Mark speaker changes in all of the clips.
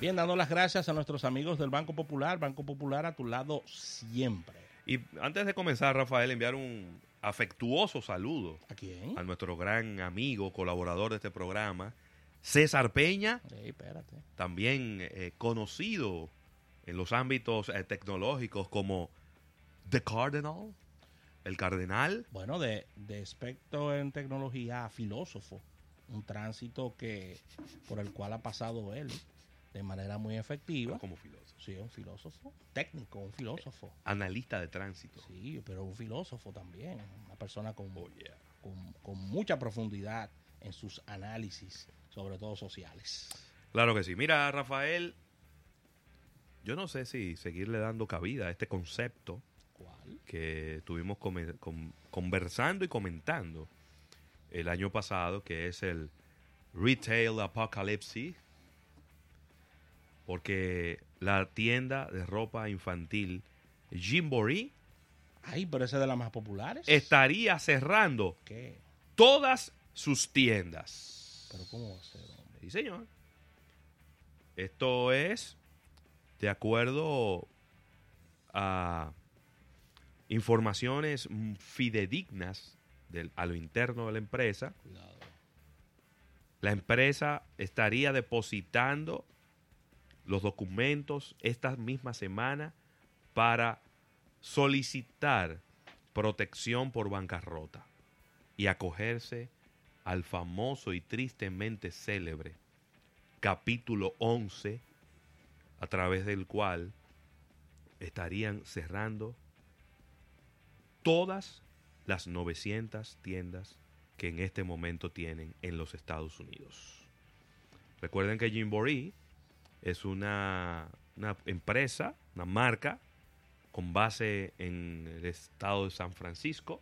Speaker 1: Bien, dando las gracias a nuestros amigos del Banco Popular. Banco Popular a tu lado siempre.
Speaker 2: Y antes de comenzar, Rafael, enviar un afectuoso saludo
Speaker 1: ¿A quién?
Speaker 2: a nuestro gran amigo, colaborador de este programa, César Peña,
Speaker 1: Ey, espérate.
Speaker 2: también eh, conocido en los ámbitos eh, tecnológicos como The Cardinal, el cardenal.
Speaker 1: Bueno, de, de experto en tecnología a filósofo. Un tránsito que por el cual ha pasado él de manera muy efectiva.
Speaker 2: como filósofo.
Speaker 1: Sí, un filósofo técnico, un filósofo.
Speaker 2: Analista de tránsito.
Speaker 1: Sí, pero un filósofo también. Una persona con,
Speaker 2: Oh, yeah.
Speaker 1: con, con mucha profundidad en sus análisis, sobre todo sociales.
Speaker 2: Claro que sí. Mira, Rafael, yo no sé si seguirle dando cabida a este concepto
Speaker 1: ¿Cuál?
Speaker 2: que estuvimos con- conversando y comentando el año pasado, que es el Retail Apocalypse, porque la tienda de ropa infantil Gymboree
Speaker 1: Ay, pero ese es de las más populares.
Speaker 2: estaría cerrando
Speaker 1: ¿Qué?
Speaker 2: todas sus tiendas.
Speaker 1: ¿Pero cómo va a ser, hombre?
Speaker 2: Sí, señor. Esto es de acuerdo a informaciones fidedignas del- a lo interno de la empresa.
Speaker 1: Cuidado.
Speaker 2: La empresa estaría depositando los documentos esta misma semana para solicitar protección por bancarrota y acogerse al famoso y tristemente célebre capítulo 11 a través del cual estarían cerrando todas las 900 tiendas que en este momento tienen en los Estados Unidos. Recuerden que Gymboree es una, una empresa, una marca con base en el estado de San Francisco,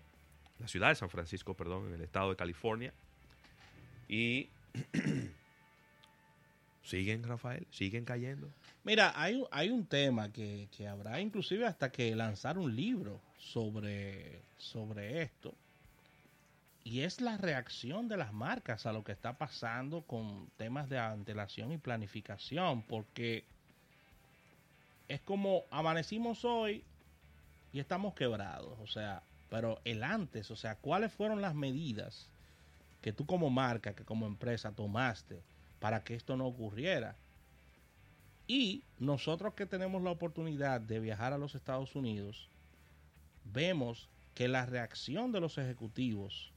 Speaker 2: la ciudad de San Francisco, perdón, en el estado de California. Y siguen, Rafael, siguen cayendo.
Speaker 1: Mira, hay, un- hay un tema que, que habrá inclusive hasta que lanzar un libro sobre, sobre esto. Y es la reacción de las marcas a lo que está pasando con temas de antelación y planificación. Porque es como amanecimos hoy y estamos quebrados. O sea, pero el antes, o sea, ¿cuáles fueron las medidas que tú como marca, que como empresa tomaste para que esto no ocurriera? Y nosotros que tenemos la oportunidad de viajar a los Estados Unidos, vemos que la reacción de los ejecutivos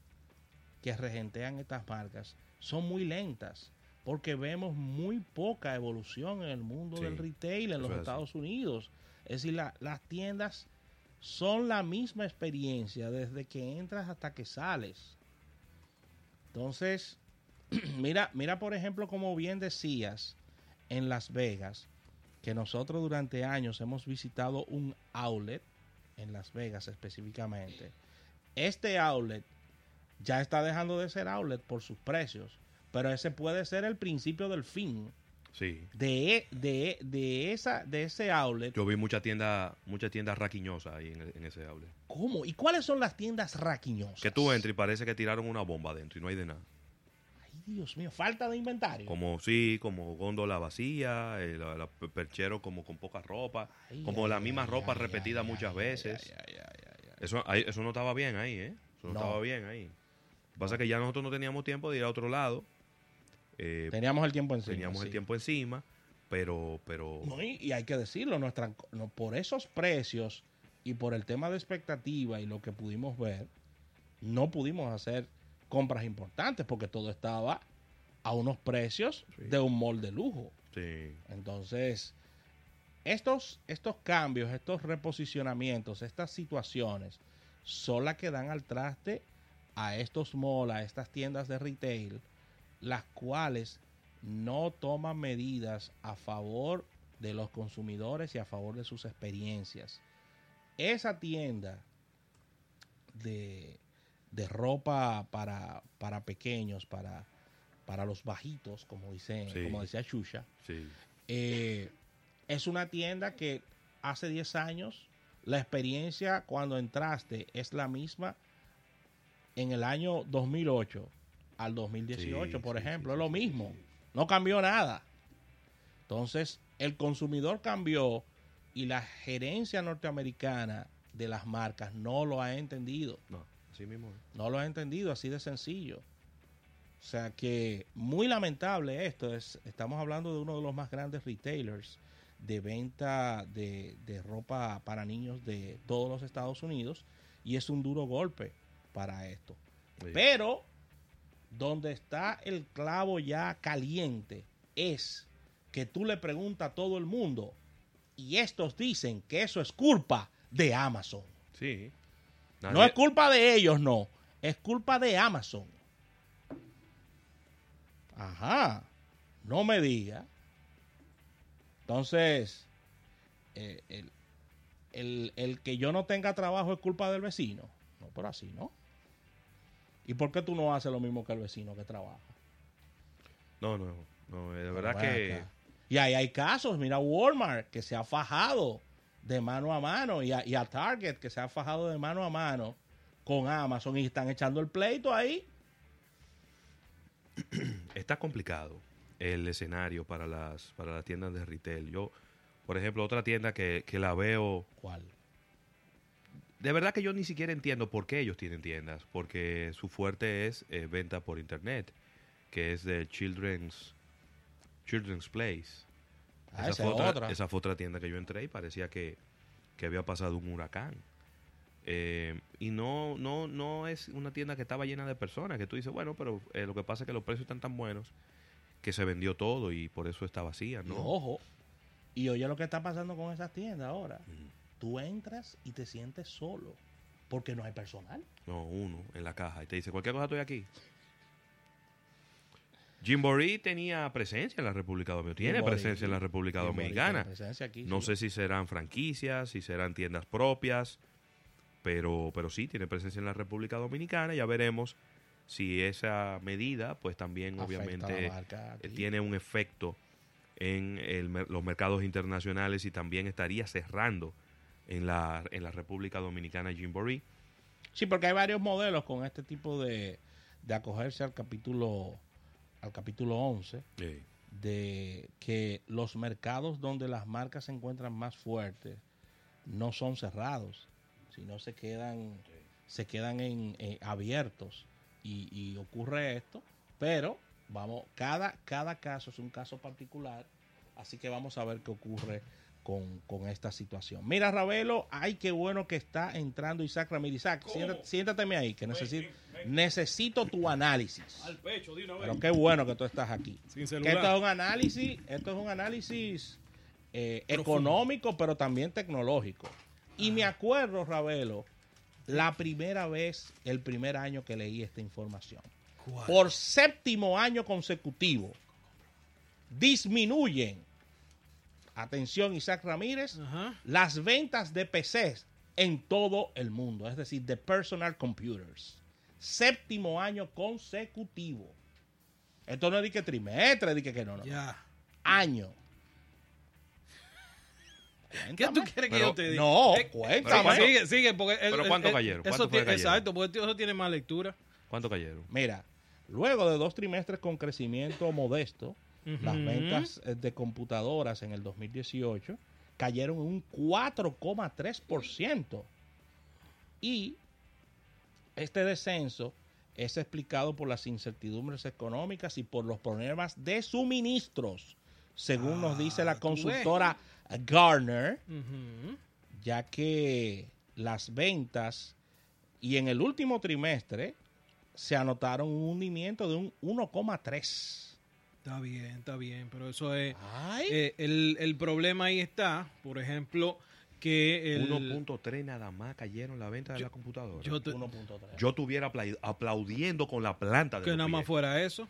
Speaker 1: que regentean estas marcas son muy lentas, porque vemos muy poca evolución en el mundo
Speaker 2: Sí,
Speaker 1: del retail en los
Speaker 2: es así.
Speaker 1: Estados Unidos. Es decir, la- las tiendas son la misma experiencia desde que entras hasta que sales. Entonces, mira, mira por ejemplo, como bien decías, en Las Vegas, que nosotros durante años hemos visitado un outlet en Las Vegas específicamente. Este outlet ya está dejando de ser outlet por sus precios, pero ese puede ser el principio del fin
Speaker 2: Sí.
Speaker 1: de, de, de, esa, de ese outlet.
Speaker 2: Yo vi muchas tiendas muchas tiendas raquiñosas ahí en, en ese outlet.
Speaker 1: ¿Cómo? ¿Y cuáles son las tiendas raquiñosas?
Speaker 2: Que tú entras y parece que tiraron una bomba adentro y no hay de nada.
Speaker 1: Ay, Dios mío, falta de inventario.
Speaker 2: Como sí, como góndola vacía, el, la perchero como con poca ropa,
Speaker 1: Ay,
Speaker 2: como
Speaker 1: ay,
Speaker 2: la misma ropa repetida muchas veces. Eso, eso no estaba bien ahí, ¿eh? Eso no,
Speaker 1: No.
Speaker 2: estaba bien ahí. Pasa que ya nosotros no teníamos tiempo de ir a otro lado. Eh,
Speaker 1: Teníamos el tiempo encima.
Speaker 2: teníamos el tiempo encima, pero, pero
Speaker 1: No, y, y hay que decirlo, nuestra, no, por esos precios y por el tema de expectativa y lo que pudimos ver, no pudimos hacer compras importantes porque todo estaba a unos precios
Speaker 2: Sí.
Speaker 1: de un mall de lujo.
Speaker 2: sí,
Speaker 1: Entonces, estos, estos cambios, estos reposicionamientos, estas situaciones son las que dan al traste a estos malls, a estas tiendas de retail, las cuales no toman medidas a favor de los consumidores y a favor de sus experiencias. Esa tienda de, de ropa para, para pequeños, para, para los bajitos, como, dice,
Speaker 2: Sí.
Speaker 1: como decía Shusha,
Speaker 2: sí.
Speaker 1: eh, es una tienda que hace 10 años la experiencia cuando entraste es la misma en el año 2008 al 2018,
Speaker 2: Sí,
Speaker 1: por
Speaker 2: sí,
Speaker 1: ejemplo,
Speaker 2: sí,
Speaker 1: es lo mismo. No cambió nada. Entonces, el consumidor cambió y la gerencia norteamericana de las marcas no lo ha entendido.
Speaker 2: No, así mismo.
Speaker 1: No lo ha entendido, así de sencillo. O sea que muy lamentable esto. Es, estamos hablando de uno de los más grandes retailers de venta de, de ropa para niños de todos los Estados Unidos y es un duro golpe para esto.
Speaker 2: Sí.
Speaker 1: Pero donde está el clavo ya caliente es que tú le preguntas a todo el mundo y estos dicen que eso es culpa de Amazon.
Speaker 2: Sí.
Speaker 1: No es culpa de ellos, no. Es culpa de Amazon. Ajá. No me diga. Entonces, eh, el, el- el que yo no tenga trabajo es culpa del vecino. No, pero así, ¿no? ¿Y por qué tú no haces lo mismo que el vecino que trabaja?
Speaker 2: No, no, no. De verdad que.
Speaker 1: acá. Y ahí hay casos, mira Walmart que se ha fajado de mano a mano y a, y a Target que se ha fajado de mano a mano con Amazon y están echando el pleito ahí.
Speaker 2: está complicado el escenario para las, para las tiendas de retail. Yo, por ejemplo, otra tienda que, que la veo.
Speaker 1: ¿Cuál?
Speaker 2: De verdad que yo ni siquiera entiendo por qué ellos tienen tiendas. Porque su fuerte es eh, venta por internet. Que es de Children's, Children's Place.
Speaker 1: Ah,
Speaker 2: esa,
Speaker 1: esa
Speaker 2: fue otra,
Speaker 1: otra.
Speaker 2: esa fue otra tienda que yo entré y parecía que, que había pasado un huracán. Eh, y no, no, no es una tienda que estaba llena de personas, que tú dices, bueno, pero eh, lo que pasa es que los precios están tan buenos que se vendió todo y por eso está vacía,
Speaker 1: Y
Speaker 2: ¿no?
Speaker 1: ojo. Y oye lo que está pasando con esas tiendas ahora. Tú entras y te sientes solo porque no hay personal.
Speaker 2: No, uno en la caja y te dice, cualquier cosa estoy aquí. Jimboree tenía presencia en la República Dominicana, tiene presencia en la República
Speaker 1: Jimboree
Speaker 2: Dominicana.
Speaker 1: aquí,
Speaker 2: No
Speaker 1: sí.
Speaker 2: sé si serán franquicias, si serán tiendas propias, pero, pero sí, tiene presencia en la República Dominicana. Ya veremos si esa medida, pues también
Speaker 1: Afecta
Speaker 2: obviamente
Speaker 1: marca
Speaker 2: eh, tiene un efecto en el los mercados internacionales y también estaría cerrando en la, en la República Dominicana Jimboree.
Speaker 1: Sí, porque hay varios modelos con este tipo de, de acogerse al capítulo al capítulo 11
Speaker 2: Eh,
Speaker 1: de que los mercados donde las marcas se encuentran más fuertes no son cerrados, sino se quedan se quedan en, eh, abiertos. Y, y ocurre esto, pero vamos cada cada caso es un caso particular, así que vamos a ver qué ocurre con, con esta situación. Mira, Ravelo, ay, qué bueno que está entrando Isaac Ramírez. Isaac, siéntate, siéntateme ahí, que necesito, necesito tu análisis.
Speaker 3: Al pecho, de una vez.
Speaker 1: Pero qué bueno que tú estás aquí.
Speaker 3: Sin
Speaker 1: Que
Speaker 3: celular.
Speaker 1: esto es un análisis, esto es un análisis eh, económico, pero también tecnológico. Y me acuerdo, Ravelo, la primera vez, el primer año que leí esta información.
Speaker 3: ¿Cuál?
Speaker 1: Por séptimo año consecutivo, disminuyen, atención Isaac Ramírez,
Speaker 3: Ajá.
Speaker 1: las ventas de PCs en todo el mundo, es decir, de personal computers. Séptimo año consecutivo. Esto no es de que trimestre, de que, que no, no.
Speaker 3: Ya.
Speaker 1: Año.
Speaker 3: ¿Qué tú quieres que
Speaker 2: Pero-
Speaker 3: yo te diga?
Speaker 1: No, cuéntame.
Speaker 2: ¿cuánto-
Speaker 3: Sigue, sigue, porque... el-
Speaker 2: ¿Pero cuánto
Speaker 3: el-
Speaker 2: cayeron?
Speaker 3: Eso
Speaker 2: ¿Cuánto fue que
Speaker 3: tiene-
Speaker 2: cayeron?
Speaker 3: Exacto, porque eso tiene más lectura.
Speaker 2: ¿Cuánto cayeron?
Speaker 1: Mira, luego de dos trimestres con crecimiento modesto, las ventas eh, de computadoras en el 2018 cayeron en un 4,3%. Y este descenso es explicado por las incertidumbres económicas y por los problemas de suministros, según nos dice la
Speaker 3: Ah, tú ves.
Speaker 1: consultora Garner, ya que las ventas y en el último trimestre se anotaron un hundimiento de un 1,3.
Speaker 3: Está bien, está bien, pero eso es...
Speaker 1: Ay,
Speaker 3: eh, el, el problema ahí está, por ejemplo, que el...
Speaker 2: 1.3 nada más cayeron la venta de la computadora.
Speaker 3: yo
Speaker 2: Yo,
Speaker 3: te-
Speaker 1: 1.3.
Speaker 2: estuviera apla- aplaudiendo con la planta de
Speaker 3: que
Speaker 2: los
Speaker 3: nada más
Speaker 2: pies.
Speaker 3: fuera eso.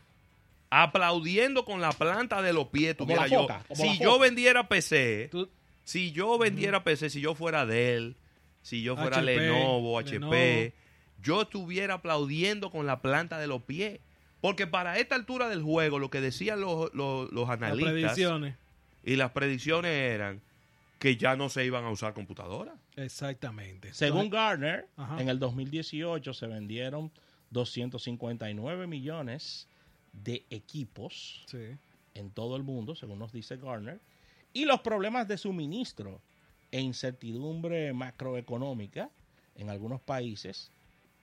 Speaker 2: Aplaudiendo con la planta de los pies.
Speaker 1: Como
Speaker 2: tuviera yo.
Speaker 1: foca,
Speaker 2: si
Speaker 1: la
Speaker 2: yo
Speaker 1: foca.
Speaker 2: vendiera PC,
Speaker 3: Tú-
Speaker 2: si yo vendiera PC, si yo fuera Dell, si yo fuera
Speaker 3: HP,
Speaker 2: Lenovo, HP,
Speaker 3: Lenovo.
Speaker 2: yo estuviera aplaudiendo con la planta de los pies. Porque para esta altura del juego, lo que decían los, los, los
Speaker 3: las
Speaker 2: analistas
Speaker 3: predicciones.
Speaker 2: y las predicciones eran que ya no se iban a usar computadoras.
Speaker 3: Exactamente.
Speaker 1: Según Gartner,
Speaker 3: Ajá.
Speaker 1: en el 2018 se vendieron 259 millones de equipos
Speaker 3: Sí.
Speaker 1: en todo el mundo, según nos dice Garner, y los problemas de suministro e incertidumbre macroeconómica en algunos países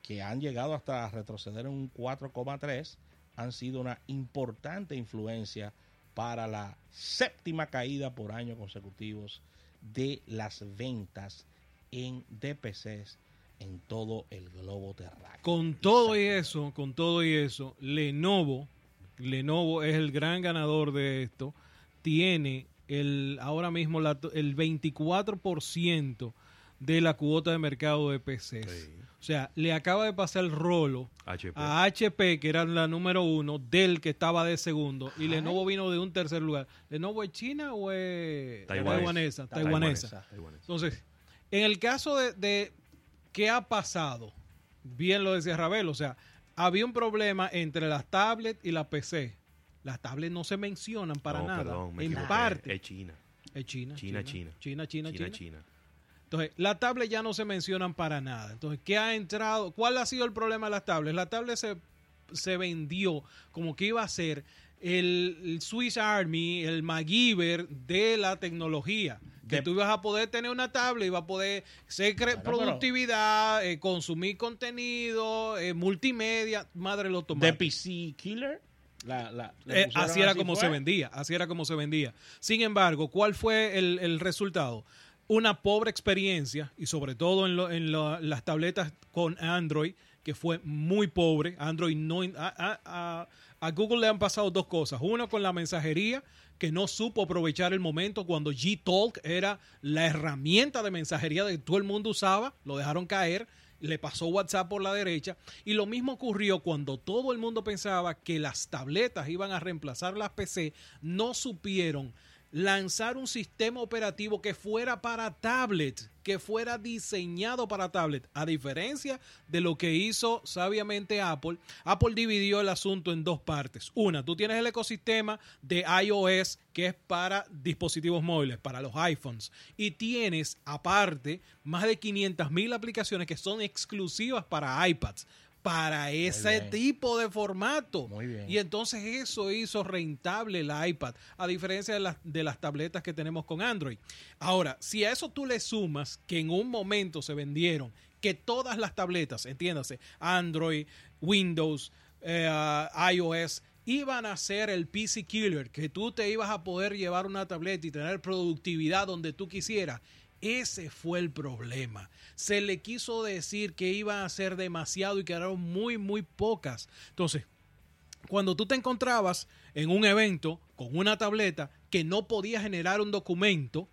Speaker 1: que han llegado hasta retroceder en un 4,3 han sido una importante influencia para la séptima caída por año consecutivos de las ventas en DPCs en todo el globo terráqueo.
Speaker 3: Con todo y eso, con todo y eso, Lenovo, Lenovo es el gran ganador de esto, tiene el ahora mismo la- el 24% de la cuota de mercado de PCs.
Speaker 2: Sí.
Speaker 3: O sea, le acaba de pasar el rolo
Speaker 2: HP.
Speaker 3: a HP, que era la número uno, Dell, que estaba de segundo, y Lenovo vino de un tercer lugar. ¿Lenovo es China o es taiwanesa?
Speaker 1: Taiwanesa.
Speaker 3: Entonces, en el caso de, de qué ha pasado, bien lo decía Ravel, o sea, había un problema entre las tablets y la PC. Las tablets no se mencionan para
Speaker 2: No,
Speaker 3: nada.
Speaker 2: perdón, me
Speaker 3: en
Speaker 2: equivoqué.
Speaker 3: parte.
Speaker 2: Es China.
Speaker 3: Es China.
Speaker 2: China, China.
Speaker 3: China, China,
Speaker 2: China,
Speaker 3: China.
Speaker 2: China.
Speaker 3: Entonces, las tablets ya no se mencionan para nada. Entonces, ¿qué ha entrado? ¿Cuál ha sido el problema de las tablets? La tablet se, se vendió como que iba a ser el, el Swiss Army, el MacGyver de la tecnología. Que
Speaker 1: De-
Speaker 3: tú ibas a poder tener una tablet, ibas a poder
Speaker 1: pero-
Speaker 3: productividad, eh, consumir contenido, eh, multimedia, madre lo tomate.
Speaker 1: ¿De PC Killer? La, la-
Speaker 3: Eh, así era como
Speaker 1: fue.
Speaker 3: se vendía, así era como se vendía. Sin embargo, ¿cuál fue el, el resultado? Una pobre experiencia y sobre todo en, lo- en lo- las tabletas con Android, que fue muy pobre. Android no... a, Google le han pasado dos cosas. Uno con la mensajería, que no supo aprovechar el momento cuando Gtalk era la herramienta de mensajería que todo el mundo usaba, lo dejaron caer, le pasó WhatsApp por la derecha y lo mismo ocurrió cuando todo el mundo pensaba que las tabletas iban a reemplazar las PC, no supieron lanzar un sistema operativo que fuera para tablet, que fuera diseñado para tablet, a diferencia de lo que hizo sabiamente Apple. Apple dividió el asunto en dos partes. Una, tú tienes el ecosistema de iOS que es para dispositivos móviles, para los iPhones, y tienes aparte más de 500 mil aplicaciones que son exclusivas para iPads. Para ese tipo de formato.
Speaker 1: Muy bien.
Speaker 3: Y entonces eso hizo rentable el iPad, a diferencia de las, de las tabletas que tenemos con Android. Ahora, si a eso tú le sumas que en un momento se vendieron que todas las tabletas, entiéndase, Android, Windows, eh, iOS, iban a ser el PC Killer, que tú te ibas a poder llevar una tableta y tener productividad donde tú quisieras. Ese fue el problema. Se le quiso decir que iban a ser demasiado y quedaron muy, muy pocas. Entonces, cuando tú te encontrabas en un evento con una tableta que no podía generar un documento,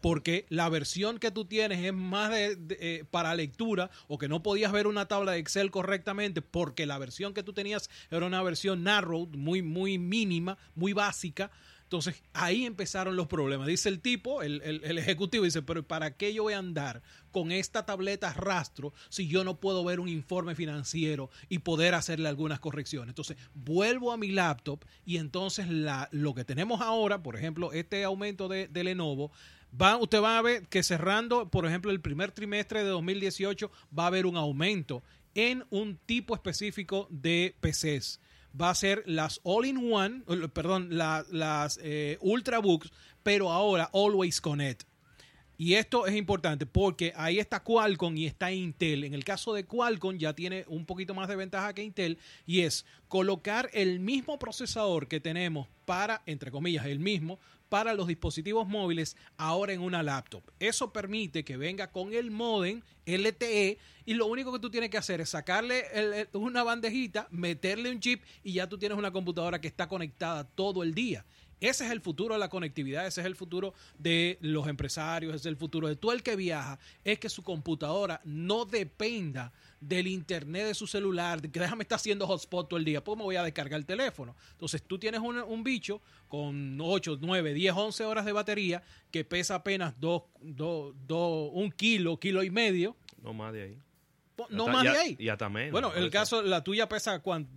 Speaker 3: porque la versión que tú tienes es más de, eh, para lectura o que no podías ver una tabla de Excel correctamente porque la versión que tú tenías era una versión narrow, muy, muy mínima, muy básica. Entonces ahí empezaron los problemas. Dice el tipo, el, el, ejecutivo, dice, pero ¿para qué yo voy a andar con esta tableta rastro si yo no puedo ver un informe financiero y poder hacerle algunas correcciones? Entonces vuelvo a mi laptop y entonces la, lo que tenemos ahora, por ejemplo, este aumento de, de Lenovo, Va, usted va a ver que cerrando, por ejemplo, el primer trimestre de 2018 va a haber un aumento en un tipo específico de PCs. Va a ser las All-in-One, perdón, la, las eh, Ultrabooks, pero ahora Always Connect. Y esto es importante porque ahí está Qualcomm y está Intel. En el caso de Qualcomm ya tiene un poquito más de ventaja que Intel y es colocar el mismo procesador que tenemos para, entre comillas, el mismo para los dispositivos móviles ahora en una laptop. Eso permite que venga con el modem LTE y lo único que tú tienes que hacer es sacarle el, una bandejita, meterle un chip y ya tú tienes una computadora que está conectada todo el día. Ese es el futuro de la conectividad, ese es el futuro de los empresarios, ese es el futuro de todo el que viaja, es que su computadora no dependa del internet de su celular, que déjame estar haciendo hotspot todo el día, pues me voy a descargar el teléfono. Entonces tú tienes un, un bicho con 8, 9, 10, 11 horas de batería que pesa apenas 2, 2, 2, un kilo, kilo y medio.
Speaker 2: No más de ahí.
Speaker 3: No
Speaker 2: hasta,
Speaker 3: más de ahí.
Speaker 2: Y hasta menos.
Speaker 3: Bueno, el caso, la tuya pesa cuánto?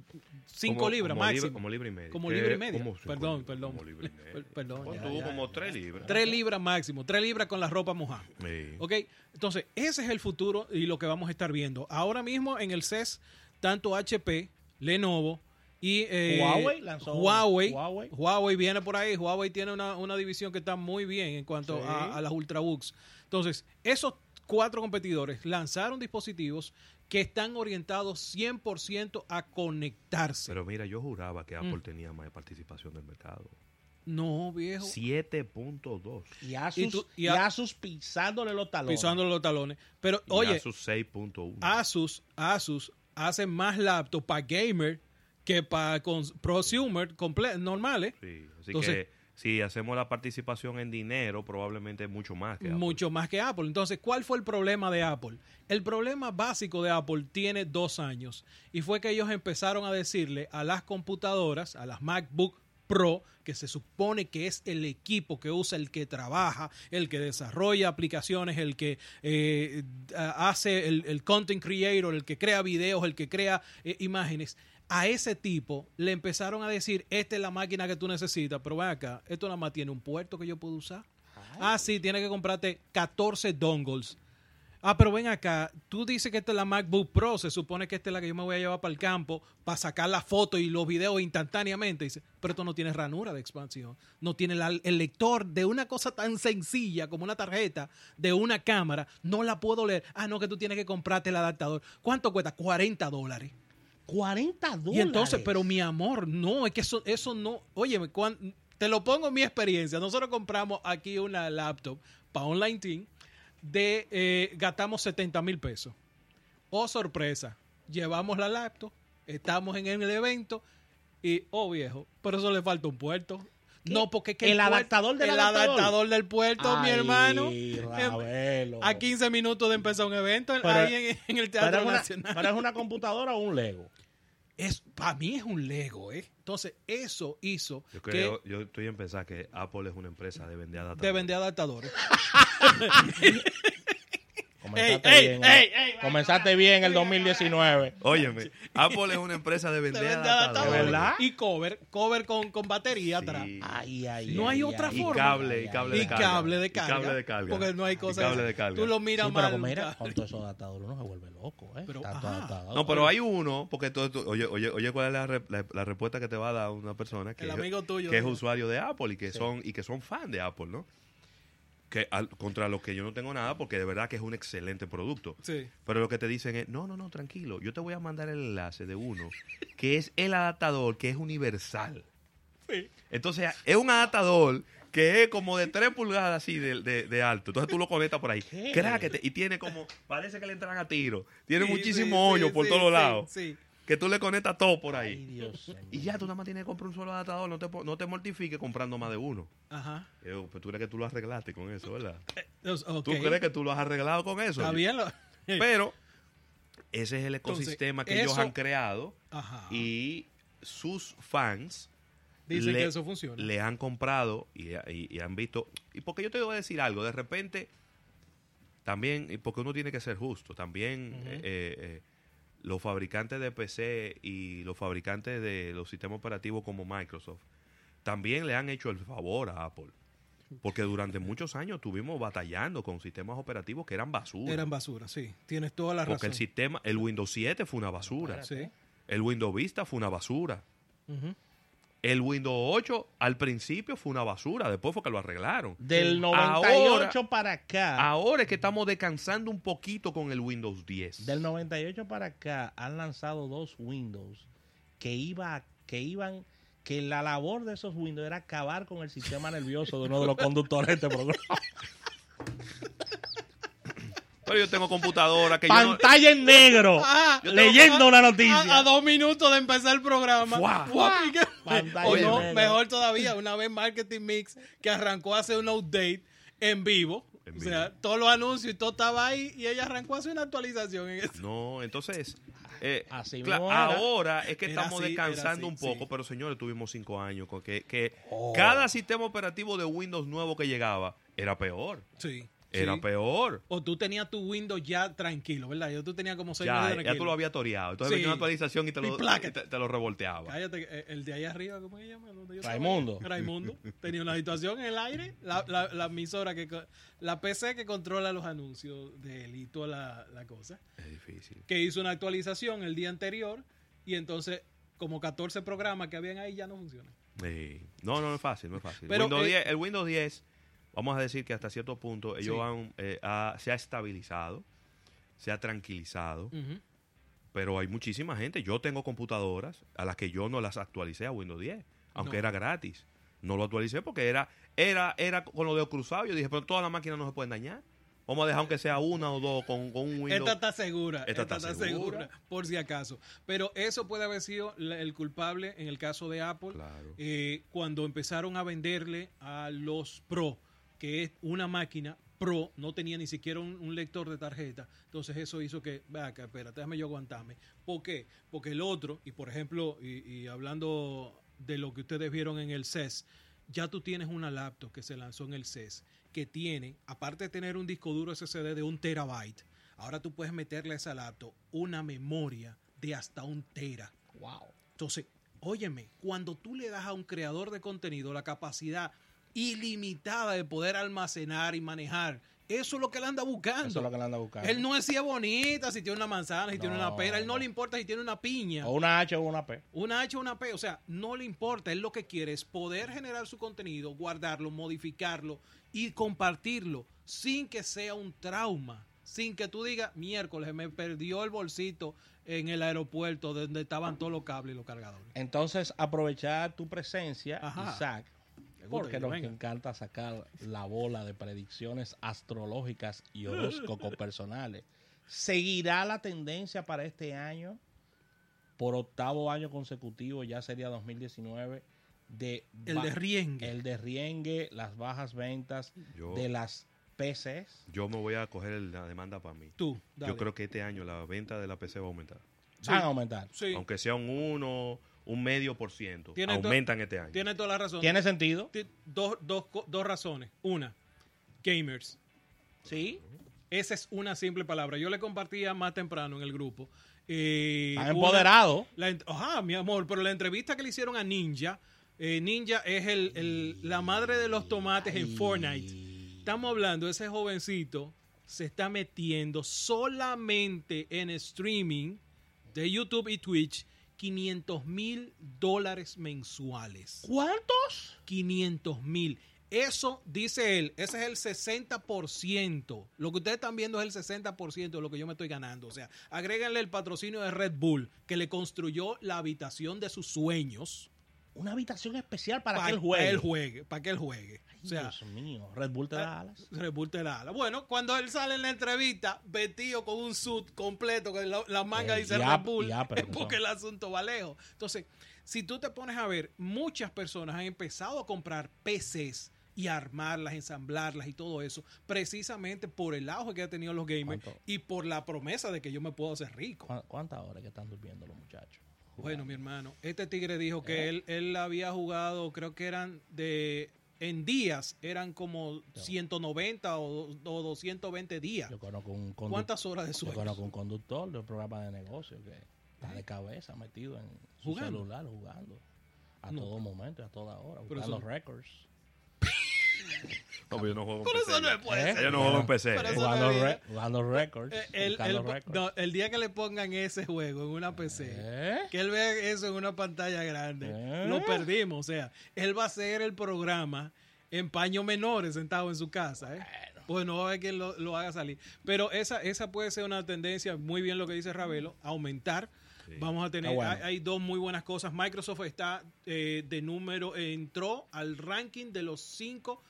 Speaker 3: 5 libras
Speaker 2: como
Speaker 3: máximo.
Speaker 2: Como libra y media.
Speaker 3: Como libra y media. Perdón,
Speaker 2: libra,
Speaker 3: perdón.
Speaker 2: Como libra y media.
Speaker 3: perdón. Ya,
Speaker 2: tuvo
Speaker 3: ya,
Speaker 2: como
Speaker 3: ya.
Speaker 2: 3 libras.
Speaker 3: 3 libras máximo, 3 libras con la ropa mojada.
Speaker 2: Sí.
Speaker 3: ¿Ok? Entonces, ese es el futuro y lo que vamos a estar viendo. Ahora mismo en el CES, tanto HP, Lenovo Y eh,
Speaker 1: Huawei lanzó-
Speaker 3: Huawei,
Speaker 1: Huawei.
Speaker 3: Huawei viene por ahí. Huawei tiene una, una división que está muy bien en cuanto
Speaker 1: Sí.
Speaker 3: a, a las ultrabooks. Entonces, esos cuatro competidores lanzaron dispositivos que están orientados 100% a conectarse.
Speaker 2: Pero mira, yo juraba que Apple
Speaker 3: Mm.
Speaker 2: tenía más participación del mercado.
Speaker 3: no, viejo.
Speaker 2: 7.2.
Speaker 1: Y Asus,
Speaker 3: Y tú- y
Speaker 1: Asus pisándole los talones.
Speaker 3: Pisándole los talones. Pero,
Speaker 2: Y
Speaker 3: oye,
Speaker 2: Asus 6.1.
Speaker 3: Asus, Asus hace más laptops para gamer que para prosumer comple- normales.
Speaker 2: Sí, así
Speaker 3: Entonces-
Speaker 2: que si hacemos la participación en dinero, probablemente mucho más que Apple.
Speaker 3: Mucho más que Apple. Entonces, ¿cuál fue el problema de Apple? El problema básico de Apple tiene dos años y fue que ellos empezaron a decirle a las computadoras, a las MacBook Pro, que se supone que es el equipo que usa el que trabaja, el que desarrolla aplicaciones, el que eh, hace el, content creator, el que crea videos, el que crea eh, imágenes. A ese tipo le empezaron a decir, esta es la máquina que tú necesitas, pero ven acá, esto nada más tiene un puerto que yo puedo usar. Ah, sí, tienes que comprarte 14 dongles. Ah, pero ven acá, tú dices que esta es la MacBook Pro, se supone que esta es la que yo me voy a llevar para el campo para sacar la foto y los videos instantáneamente. Dice, pero esto no tiene ranura de expansión, no tiene la- el lector de una cosa tan sencilla como una tarjeta de una cámara, no la puedo leer. Ah, no, que tú tienes que comprarte el adaptador. ¿Cuánto cuesta? 40 dólares.
Speaker 1: 40 dólares.
Speaker 3: Y entonces, pero mi amor, no, es que eso, eso no, oye, te lo pongo en mi experiencia. Nosotros compramos aquí una laptop para online team de, eh, gastamos 70 mil pesos. Oh, sorpresa, llevamos la laptop, estamos en el evento y, oh viejo, pero eso le falta un puerto.
Speaker 1: ¿Qué?
Speaker 3: No, porque es que
Speaker 1: ¿El adaptador del
Speaker 3: el
Speaker 1: adaptador?
Speaker 3: adaptador del puerto, mi hermano.
Speaker 1: Ravelo.
Speaker 3: A 15 minutos de empezar un evento en-
Speaker 1: Pero-
Speaker 3: ahí en, en el
Speaker 1: ¿Pero
Speaker 3: Teatro
Speaker 1: una,
Speaker 3: Nacional.
Speaker 1: pero es una computadora o un Lego?
Speaker 3: es para mí es un Lego, ¿eh? Entonces, eso hizo
Speaker 2: Yo
Speaker 3: que
Speaker 2: yo estoy en pensar que Apple es una empresa de vender adaptadores.
Speaker 3: de vender adaptadores.
Speaker 1: Comenzaste
Speaker 3: Ey,
Speaker 1: bien.
Speaker 3: ey,
Speaker 1: ¿eh?
Speaker 3: ey,
Speaker 1: Comenzaste bien el 2019.
Speaker 2: Óyeme, Apple es una empresa de
Speaker 3: De
Speaker 2: vender adaptadores.
Speaker 3: adaptadores.
Speaker 1: ¿verdad?
Speaker 3: Y cover, cover con, con batería
Speaker 2: Sí.
Speaker 3: atrás.
Speaker 1: Ay, ay,
Speaker 3: No
Speaker 1: ay,
Speaker 3: hay otra
Speaker 1: ay,
Speaker 2: Y
Speaker 3: forma.
Speaker 2: cable, y cable de
Speaker 3: Y
Speaker 2: carga.
Speaker 3: cable de
Speaker 2: Y
Speaker 3: carga.
Speaker 2: cable de carga.
Speaker 3: Porque no hay
Speaker 2: Y
Speaker 3: cosas.
Speaker 2: cable de carga.
Speaker 3: Tú lo miras
Speaker 1: Sí, pero
Speaker 3: mal.
Speaker 1: mira, con todos esos adaptadores uno se vuelve loco, ¿eh?
Speaker 3: Pero,
Speaker 1: adaptador.
Speaker 2: No, pero hay uno, porque todo esto- oye, oye, oye, ¿cuál es la, la- la respuesta que te va a dar una persona que,
Speaker 3: El
Speaker 2: es-
Speaker 3: amigo tuyo,
Speaker 2: que es usuario de Apple y que son y que son fan de Apple, ¿no? Que al- contra lo que yo no tengo nada porque de verdad que es un excelente producto.
Speaker 3: Sí.
Speaker 2: Pero lo que te dicen es, no, no, no, tranquilo, yo te voy a mandar el enlace de uno que es el adaptador que es universal.
Speaker 3: Sí.
Speaker 2: Entonces, es un adaptador que es como de 3 pulgadas así de, de- de alto. Entonces tú lo conectas por ahí. Cráquete. Y tiene como, parece que le entran a tiro. Tiene
Speaker 3: Sí,
Speaker 2: muchísimo
Speaker 3: sí,
Speaker 2: hoyo por todos lados.
Speaker 3: Sí.
Speaker 2: Que tú le conectas todo por
Speaker 1: Ay,
Speaker 2: ahí.
Speaker 1: Dios mío.
Speaker 2: Y ya tú nada más tienes que comprar un solo adaptador. No te, no te mortifiques comprando más de uno.
Speaker 3: Ajá.
Speaker 2: Eh, pues tú crees que tú lo arreglaste con eso, ¿verdad?
Speaker 3: Ok.
Speaker 2: ¿Tú crees que tú lo has arreglado con eso?
Speaker 3: Está bien. lo-
Speaker 2: Pero ese es el
Speaker 3: Entonces,
Speaker 2: ecosistema que ellos han creado
Speaker 3: Ajá.
Speaker 2: y sus fans
Speaker 3: Dicen
Speaker 2: le-
Speaker 3: que eso funciona.
Speaker 2: le han comprado y, y- y han visto. Y porque yo te voy a decir algo, de repente, también, porque uno tiene que ser justo, también eh, eh, los fabricantes de PC y los fabricantes de los sistemas operativos como Microsoft, también le han hecho el favor a Apple. Porque durante muchos años estuvimos batallando con sistemas operativos que eran basura.
Speaker 3: Eran basura, sí. Tienes toda la
Speaker 2: porque el
Speaker 3: razón.
Speaker 2: sistema, el Windows 7 fue una basura.
Speaker 3: Sí.
Speaker 2: El Windows Vista fue una basura.
Speaker 3: Ujú.
Speaker 2: El Windows 8 al principio fue una basura, después fue que lo arreglaron.
Speaker 1: Del
Speaker 2: Sí.
Speaker 1: 98
Speaker 2: Ahora-
Speaker 1: para acá.
Speaker 2: Ahora es que estamos descansando un poquito con el Windows 10.
Speaker 1: Del 98 para acá han lanzado dos Windows que iba que iban que la labor de esos Windows era acabar con el sistema nervioso de uno de los conductores de este programa.
Speaker 2: Pero yo tengo computadora que yo no-
Speaker 1: Pantalla en negro.
Speaker 3: Ah,
Speaker 1: leyendo
Speaker 3: a-
Speaker 1: una noticia.
Speaker 3: A, a dos minutos de empezar el programa. Y que-
Speaker 1: Pantalla
Speaker 3: o no, mejor todavía, una vez Marketing Mix que arrancó a hacer un update en vivo.
Speaker 2: En
Speaker 3: o sea, todos los anuncios y todo estaba ahí y ella arrancó a hacer una actualización en eso.
Speaker 2: No, entonces, eh,
Speaker 1: Así
Speaker 2: ahora es que
Speaker 3: Era
Speaker 2: estamos
Speaker 3: así,
Speaker 2: descansando
Speaker 3: así,
Speaker 2: un poco,
Speaker 3: sí.
Speaker 2: pero señores, tuvimos cinco años con que, que
Speaker 1: Oh.
Speaker 2: cada sistema operativo de Windows nuevo que llegaba era peor.
Speaker 3: Sí.
Speaker 2: Era
Speaker 3: sí.
Speaker 2: peor.
Speaker 3: O tú tenías tu Windows ya tranquilo, ¿verdad? Yo tú tenías como seis
Speaker 2: Ya,
Speaker 3: meses
Speaker 2: ya tú lo habías toreado. Entonces
Speaker 3: Sí.
Speaker 2: venía una actualización y te lo, te, te lo revolteaba.
Speaker 3: Cállate, eh, el de ahí arriba, ¿cómo se llama?
Speaker 1: Raimundo.
Speaker 3: Raimundo. Tenía una situación en el aire, la, la, la emisora, que la PC que controla los anuncios de él y toda la, la cosa,
Speaker 2: Es difícil.
Speaker 3: que hizo una actualización el día anterior y entonces como 14 programas que habían ahí ya no funcionan.
Speaker 2: Sí. No, no, no es fácil, no es fácil.
Speaker 3: Pero,
Speaker 2: Windows
Speaker 3: eh,
Speaker 2: 10 el Windows 10, vamos a decir que hasta cierto punto ellos
Speaker 3: Sí.
Speaker 2: han, eh, ha- se ha estabilizado, se ha tranquilizado, pero hay muchísima gente. Yo tengo computadoras a las que yo no las actualicé a Windows 10, aunque
Speaker 3: No.
Speaker 2: era gratis. No lo actualicé porque era, era, era con lo de cruzado. Yo dije, pero todas las máquinas no se pueden dañar. Vamos a dejar aunque sea una o dos con, con un Windows.
Speaker 3: Esta está segura.
Speaker 2: Esta
Speaker 3: Esta,
Speaker 2: está
Speaker 3: está
Speaker 2: segura.
Speaker 3: segura. por si acaso. Pero eso puede haber sido el culpable en el caso de Apple.
Speaker 2: Claro.
Speaker 3: eh, cuando empezaron a venderle a los Pro, que es una máquina Pro, no tenía ni siquiera un, un lector de tarjeta. Entonces eso hizo que, vea acá, espérate, déjame yo aguantarme. ¿Por qué? Porque el otro, y por ejemplo, y, y hablando de lo que ustedes vieron en el CES, ya tú tienes una laptop que se lanzó en el CES, que tiene, aparte de tener un disco duro SSD de un terabyte, ahora tú puedes meterle a esa laptop una memoria de hasta un tera.
Speaker 1: Wow.
Speaker 3: Entonces, óyeme, cuando tú le das a un creador de contenido la capacidad ilimitada de poder almacenar y manejar, eso es lo que él anda buscando.
Speaker 1: Eso es lo que le anda buscando.
Speaker 3: Él no es si es bonita, si tiene una manzana, si tiene una pera, él no le importa si tiene una piña.
Speaker 1: O una H o una P.
Speaker 3: Una H o una P, o sea, no le importa. Él lo que quiere es poder generar su contenido, guardarlo, modificarlo y compartirlo sin que sea un trauma. Sin que tú digas, miércoles me perdió el bolsito en el aeropuerto donde estaban todos los cables y los cargadores.
Speaker 1: Entonces, aprovechar tu presencia,
Speaker 3: Ajá.
Speaker 1: Isaac, porque nos
Speaker 3: venga.
Speaker 1: encanta sacar la bola de predicciones astrológicas y horóscopos personales. ¿Seguirá la tendencia para este año? Por octavo año consecutivo, ya sería 2019, de
Speaker 3: El de riengue.
Speaker 1: el de riengue, las bajas ventas
Speaker 2: Yo,
Speaker 1: de las PCs.
Speaker 2: yo me voy a coger la demanda para mí.
Speaker 3: Tú, dale.
Speaker 2: Yo creo que este año la venta de la PC va a aumentar.
Speaker 3: Sí.
Speaker 1: Van a aumentar.
Speaker 3: Sí,
Speaker 2: Aunque sea un 1, un medio por ciento.
Speaker 3: Tiene
Speaker 2: Aumentan este año.
Speaker 3: tiene toda la razón.
Speaker 1: ¿Tiene sentido?
Speaker 3: Ti- Dos, dos, dos razones. Una, gamers.
Speaker 1: Sí.
Speaker 3: Esa es una simple palabra. Yo le compartía más temprano en el grupo. eh, una-. La ent- Ajá, mi amor, pero la entrevista que le hicieron a Ninja, eh, Ninja es el, el- la madre de los tomates en Fortnite. Estamos hablando, ese jovencito se está metiendo solamente en streaming de YouTube y Twitch 500 mil dólares mensuales.
Speaker 1: ¿Cuántos?
Speaker 3: 500 mil. Eso, dice él, ese es el 60%. Lo que ustedes están viendo es el 60% de lo que yo me estoy ganando. O sea, agréganle el patrocinio de Red Bull, que le construyó la habitación de sus sueños
Speaker 1: Una habitación especial para
Speaker 3: pa-
Speaker 1: que él juegue.
Speaker 3: él juegue, para que él juegue. O sea,
Speaker 1: Dios mío, Red Bull te da alas.
Speaker 3: Red Bull te da ala. Bueno, cuando él sale en la entrevista, vestido con un suit completo, que la, la manga
Speaker 1: Eh,
Speaker 3: dice
Speaker 1: ya-
Speaker 3: Red Bull,
Speaker 1: ya,
Speaker 3: es
Speaker 1: que
Speaker 3: porque el asunto va lejos. Entonces, si tú te pones a ver, muchas personas han empezado a comprar PCs y armarlas, ensamblarlas y todo eso, precisamente por el auge que han tenido los gamers
Speaker 1: ¿Cuánto?
Speaker 3: y por la promesa de que yo me puedo hacer rico.
Speaker 1: ¿Cu- ¿Cuántas horas que están durmiendo los muchachos?
Speaker 3: Bueno, mi hermano, este tigre dijo
Speaker 1: ¿Eh?
Speaker 3: que él, él había jugado, creo que eran de, en días, eran como 190 o, o 220 días.
Speaker 1: Yo conozco un conductor.
Speaker 3: ¿Cuántas horas de
Speaker 1: Yo
Speaker 3: sueño?
Speaker 1: conozco un conductor de un programa de negocio que está de cabeza metido en su
Speaker 3: ¿Jugando?
Speaker 1: celular jugando. A
Speaker 3: No.
Speaker 1: todo momento, a toda hora, buscando
Speaker 3: eso-
Speaker 1: récords.
Speaker 2: No, pero yo no juego en
Speaker 3: Pero
Speaker 2: PC.
Speaker 3: eso no
Speaker 2: ya.
Speaker 3: puede
Speaker 1: ¿Eh?
Speaker 3: ser.
Speaker 2: Yo no juego en PC.
Speaker 3: Pero eso
Speaker 1: Jugando,
Speaker 3: no es
Speaker 1: re- jugando récords.
Speaker 3: Eh, el,
Speaker 1: buscando
Speaker 3: el-
Speaker 1: récords.
Speaker 3: no, el día que le pongan ese juego en una PC,
Speaker 1: ¿Eh?
Speaker 3: que él vea eso en una pantalla grande,
Speaker 1: ¿Eh?
Speaker 3: lo perdimos. O sea, él va a hacer el programa en paños menores sentado en su casa. ¿eh? Pues no va a haber quien lo, lo haga salir. Pero esa, esa puede ser una tendencia, muy bien lo que dice Ravelo, aumentar.
Speaker 2: Sí.
Speaker 3: Vamos a tener,
Speaker 1: bueno.
Speaker 3: hay, hay dos muy buenas cosas. Microsoft está eh, de número, entró al ranking de los cinco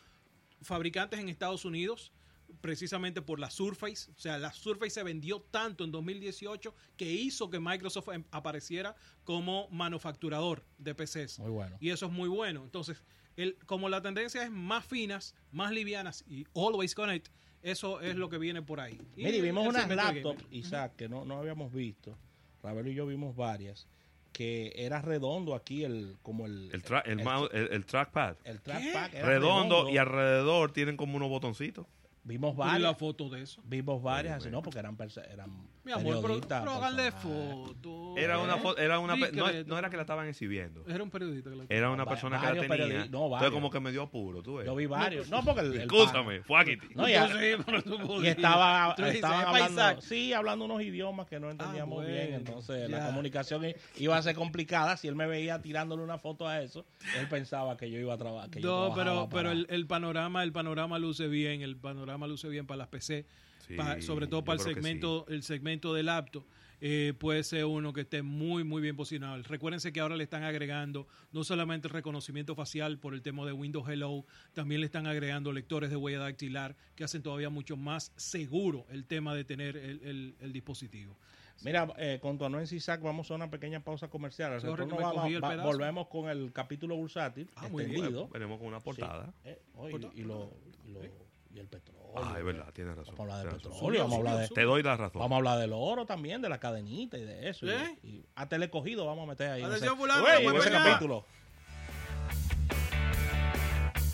Speaker 3: fabricantes en Estados Unidos, precisamente por la Surface. O sea, la Surface se vendió tanto en 2018 que hizo que Microsoft em- apareciera como manufacturador de PCs.
Speaker 1: Muy bueno.
Speaker 3: Y eso es muy bueno. Entonces, el, como la tendencia es más finas, más livianas y always connect, eso es lo que viene por ahí. Y
Speaker 1: Mire, vimos unas laptops. Isaac, que no, no habíamos visto. Ravelo y yo vimos varias. Que era redondo aquí, el como el.
Speaker 2: El, tra- el, mouse- el- el trackpad.
Speaker 1: el trackpad era
Speaker 2: Redondo y alrededor tienen como unos botoncitos.
Speaker 1: Vimos
Speaker 3: Y la
Speaker 1: varias.
Speaker 3: foto de eso.
Speaker 1: Vimos varias, así no, porque eran, eran
Speaker 3: Mi amor, pero,
Speaker 1: periodistas.
Speaker 3: pero háganle foto.
Speaker 2: Era una, fo- era una pe- no, era que la estaban exhibiendo.
Speaker 3: Era un periodista que la
Speaker 2: Era una
Speaker 1: Va-
Speaker 2: persona que la
Speaker 1: varios
Speaker 2: tenía.
Speaker 1: no,
Speaker 2: Entonces
Speaker 1: varios.
Speaker 2: como que me dio apuro, tú ves.
Speaker 1: Yo vi varios. No, porque el, el
Speaker 2: Escúchame, fue aquí.
Speaker 1: No, ya-
Speaker 3: Tú sí, pero tú
Speaker 1: Y
Speaker 3: podías.
Speaker 1: estaba,
Speaker 3: Tú dices,
Speaker 1: estaban
Speaker 3: "Es
Speaker 1: hablando,
Speaker 3: paisaje".
Speaker 1: sí, hablando unos idiomas que no entendíamos
Speaker 3: Ah,
Speaker 1: bien,
Speaker 3: bueno,
Speaker 1: entonces
Speaker 3: ya.
Speaker 1: la comunicación i- iba a ser complicada. Si él me veía tirándole una foto a eso, él pensaba que yo iba a trabajar.
Speaker 3: No, pero, pero el, el panorama, el panorama luce bien, el panorama luce bien para las PC,
Speaker 2: Sí,
Speaker 3: pa- sobre todo para el segmento, el segmento del laptop. eh, puede ser uno que esté muy muy bien posicionado. Recuérdense que ahora le están agregando no solamente el reconocimiento facial por el tema de Windows Hello, también le están agregando lectores de huella dactilar que hacen todavía mucho más seguro el tema de tener el, el- el dispositivo.
Speaker 1: Mira, eh, con tu anuencia Isaac, vamos a una pequeña pausa comercial. Al retorno va- volvemos con el capítulo bursátil
Speaker 3: Ah, muy bien.
Speaker 2: Venimos con una portada.
Speaker 1: Eh, oye,
Speaker 3: Portada.
Speaker 1: y, lo, y, lo- y el petróleo.
Speaker 2: Ah, es verdad, tienes razón.
Speaker 1: Vamos a hablar de petróleo, vamos a hablar de,
Speaker 2: Te doy la razón.
Speaker 1: Vamos a hablar del oro también, de la cadenita y de eso. y-
Speaker 3: ¿Eh?
Speaker 1: Y, hasta el escogido vamos a meter ahí. en
Speaker 3: Atención,
Speaker 1: ese-
Speaker 3: fulano,
Speaker 1: en ese capítulo.